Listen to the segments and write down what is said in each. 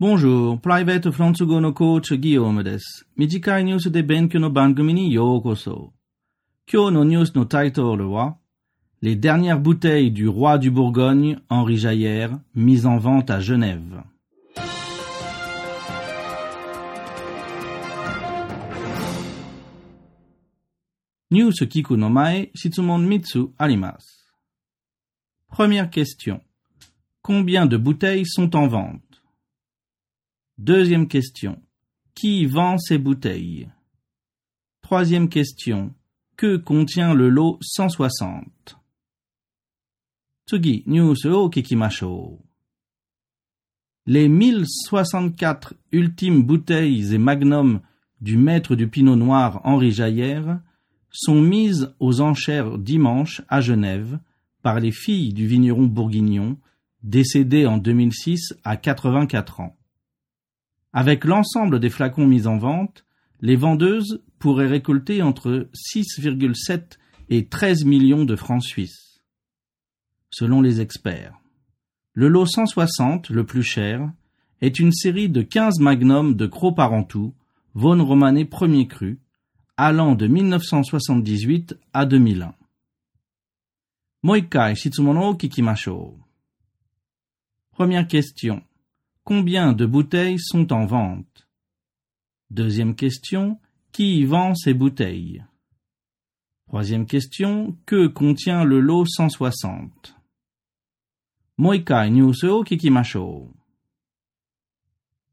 Bonjour, Private Fransugo no Coach Guillaume です。短いニュースで勉強の番組にようこそ。今日のニュースのタイトルは Les dernières bouteilles du roi du Bourgogne, Henri Jaillère, mises en vente à Genève. ニュース聞くの前、質問3つあります。Première question. Combien de bouteilles sont en vente Deuxième question. Qui vend ces bouteilles? Troisième question. Que contient le lot 160 Tsugi, news o kikimashou. Les 1064 ultimes bouteilles et magnums du maître du Pinot Noir Henri Jaillère sont mises aux enchères dimanche à Genève par les filles du vigneron bourguignon, décédé en 2006 à 84 ans. Avec l'ensemble des flacons mis en vente, les vendeuses pourraient récolter entre 6,7 et 13 millions de francs suisses. Selon les experts. Le lot 160, le plus cher, est une série de 15 magnums de Cros Parentou, Vaune Romanée premier cru, allant de 1978 à 2001. Moikai Shitsumono Kikimashou. Première question. Combien de bouteilles sont en vente? Deuxième question. Qui vend ces bouteilles? Troisième question. Que contient le lot 160 Moikai Nyuseo Kikimashou.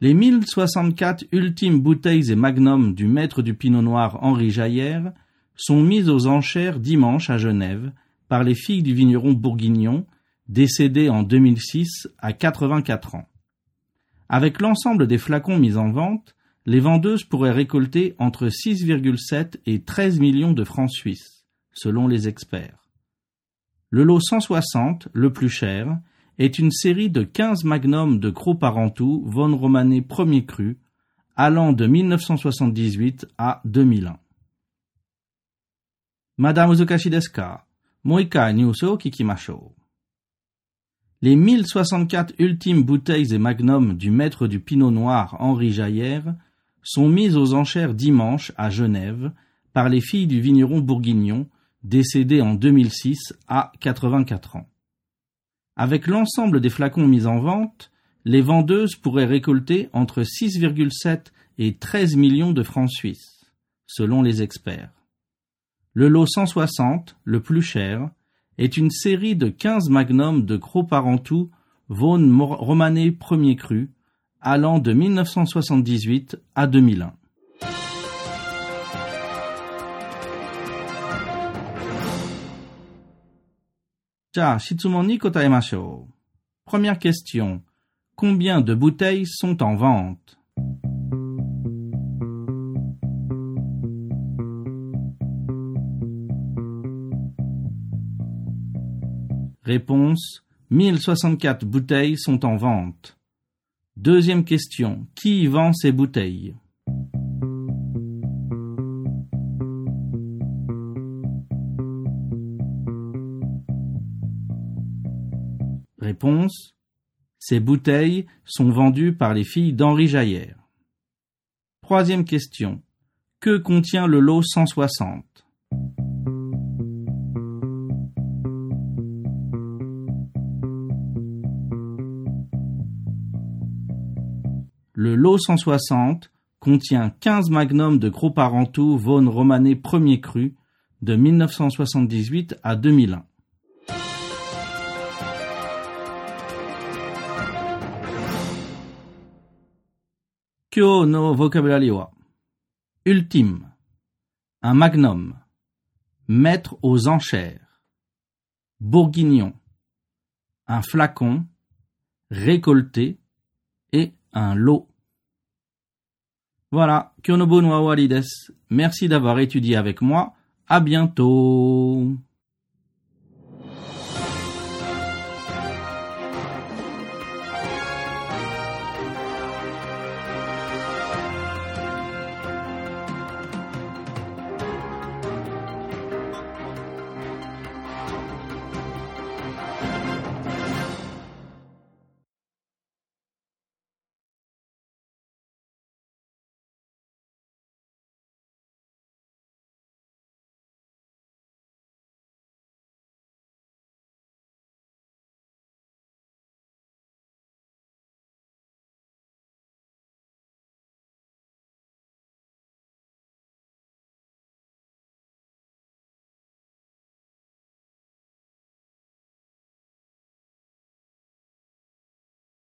Les 1064 ultimes bouteilles et magnums du maître du Pinot Noir Henri Jaillère sont mises aux enchères dimanche à Genève par les filles du vigneron bourguignon, décédé en 2006 à 84 ans. Avec l'ensemble des flacons mis en vente, les vendeuses pourraient récolter entre 6,7 et 13 millions de francs suisses, selon les experts. Le lot 160, le plus cher, est une série de 15 magnums de Gros Parentou von Romané premier cru, allant de 1978 à 2001. Madame Uzukashi Moika Nyuso Kikimashou. Les 1064 ultimes bouteilles et magnums du maître du Pinot Noir Henri Jaillère sont mises aux enchères dimanche à Genève par les filles du vigneron bourguignon, décédé en 2006 à 84 ans. Avec l'ensemble des flacons mis en vente, les vendeuses pourraient récolter entre 6,7 et 13 millions de francs suisses, selon les experts. Le lot 160, le plus cher, est une série de 15 magnums de Gros Parentou Vaune Romané premier cru, allant de 1978 à 2001. Première question. Combien de bouteilles sont en vente? Réponse 1064 bouteilles sont en vente. Deuxième question. Qui vend ces bouteilles? Réponse Ces bouteilles sont vendues par les filles d'Henri Jaillère. Troisième question. Que contient le lot 160 Le lot 160 contient 15 magnums de gros parentou Vaune Romané premier cru de 1978 à 2001. Kyo no vocabulaire Ultime. Un magnum. mettre aux enchères, bourguignon, un flacon, récolter et un lot. Voilà, Kyonobo no Awari Merci d'avoir étudié avec moi. À bientôt.